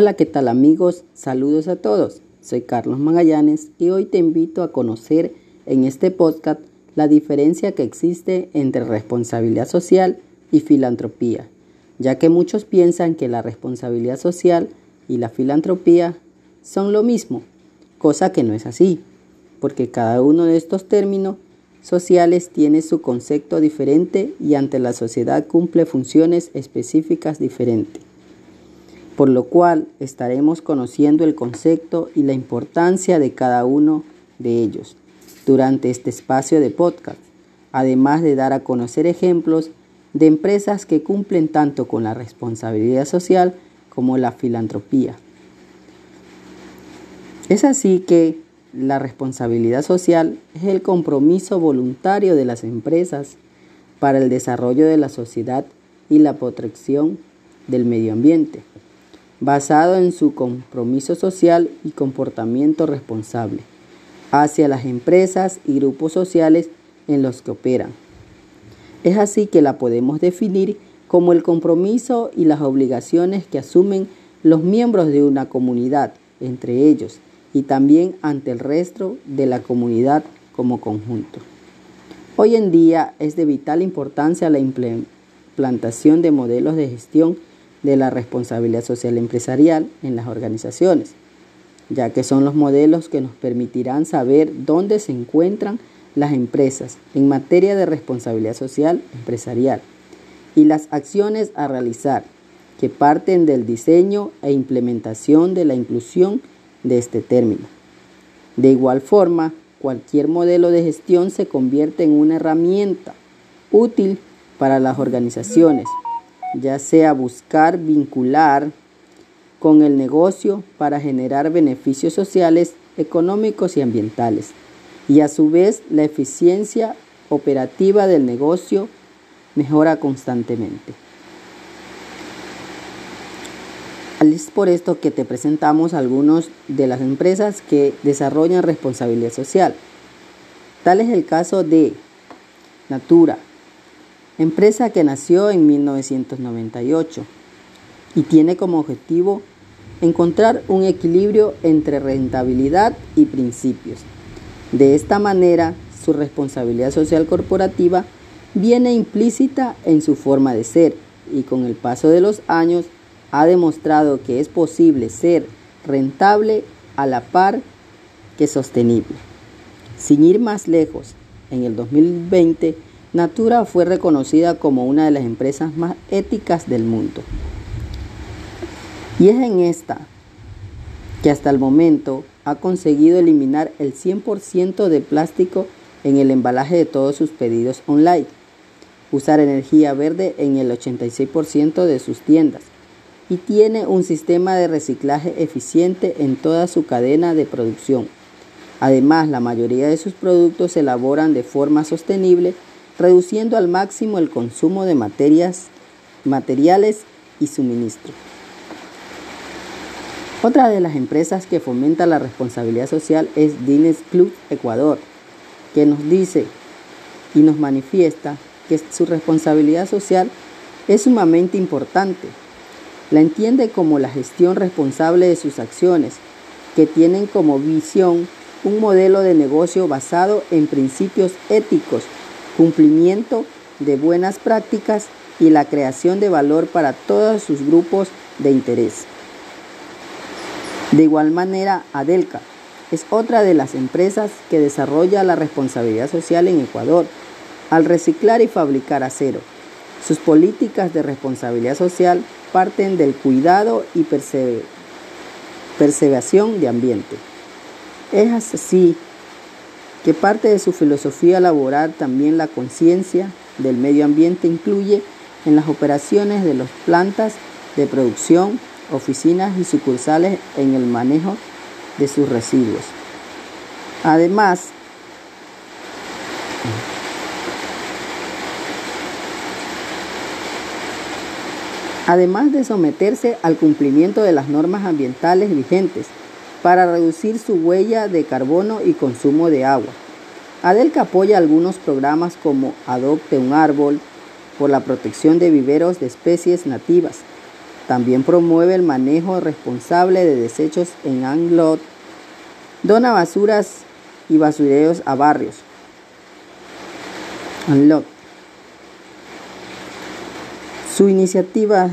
Hola, ¿qué tal amigos? Saludos a todos. Soy Carlos Magallanes y hoy te invito a conocer en este podcast la diferencia que existe entre responsabilidad social y filantropía, ya que muchos piensan que la responsabilidad social y la filantropía son lo mismo, cosa que no es así, porque cada uno de estos términos sociales tiene su concepto diferente y ante la sociedad cumple funciones específicas diferentes por lo cual estaremos conociendo el concepto y la importancia de cada uno de ellos durante este espacio de podcast, además de dar a conocer ejemplos de empresas que cumplen tanto con la responsabilidad social como la filantropía. Es así que la responsabilidad social es el compromiso voluntario de las empresas para el desarrollo de la sociedad y la protección del medio ambiente basado en su compromiso social y comportamiento responsable hacia las empresas y grupos sociales en los que operan. Es así que la podemos definir como el compromiso y las obligaciones que asumen los miembros de una comunidad entre ellos y también ante el resto de la comunidad como conjunto. Hoy en día es de vital importancia la implantación de modelos de gestión de la responsabilidad social empresarial en las organizaciones, ya que son los modelos que nos permitirán saber dónde se encuentran las empresas en materia de responsabilidad social empresarial y las acciones a realizar que parten del diseño e implementación de la inclusión de este término. De igual forma, cualquier modelo de gestión se convierte en una herramienta útil para las organizaciones ya sea buscar vincular con el negocio para generar beneficios sociales, económicos y ambientales, y a su vez la eficiencia operativa del negocio mejora constantemente. Es por esto que te presentamos algunas de las empresas que desarrollan responsabilidad social. Tal es el caso de Natura, empresa que nació en 1998 y tiene como objetivo encontrar un equilibrio entre rentabilidad y principios. De esta manera, su responsabilidad social corporativa viene implícita en su forma de ser y con el paso de los años ha demostrado que es posible ser rentable a la par que sostenible. Sin ir más lejos, en el 2020 Natura fue reconocida como una de las empresas más éticas del mundo. Y es en esta que hasta el momento ha conseguido eliminar el 100% de plástico en el embalaje de todos sus pedidos online, usar energía verde en el 86% de sus tiendas y tiene un sistema de reciclaje eficiente en toda su cadena de producción. Además, la mayoría de sus productos se elaboran de forma sostenible reduciendo al máximo el consumo de materias, materiales y suministro. Otra de las empresas que fomenta la responsabilidad social es Dines Club Ecuador, que nos dice y nos manifiesta que su responsabilidad social es sumamente importante. La entiende como la gestión responsable de sus acciones, que tienen como visión un modelo de negocio basado en principios éticos cumplimiento de buenas prácticas y la creación de valor para todos sus grupos de interés. De igual manera, Adelca es otra de las empresas que desarrolla la responsabilidad social en Ecuador al reciclar y fabricar acero. Sus políticas de responsabilidad social parten del cuidado y perseveración de ambiente. Es así que parte de su filosofía laboral también la conciencia del medio ambiente incluye en las operaciones de las plantas de producción, oficinas y sucursales en el manejo de sus residuos. Además, además de someterse al cumplimiento de las normas ambientales vigentes, para reducir su huella de carbono y consumo de agua. Adelca apoya algunos programas como Adopte un árbol por la protección de viveros de especies nativas. También promueve el manejo responsable de desechos en Anglot. Dona basuras y basureos a barrios. Anglot. Su iniciativa...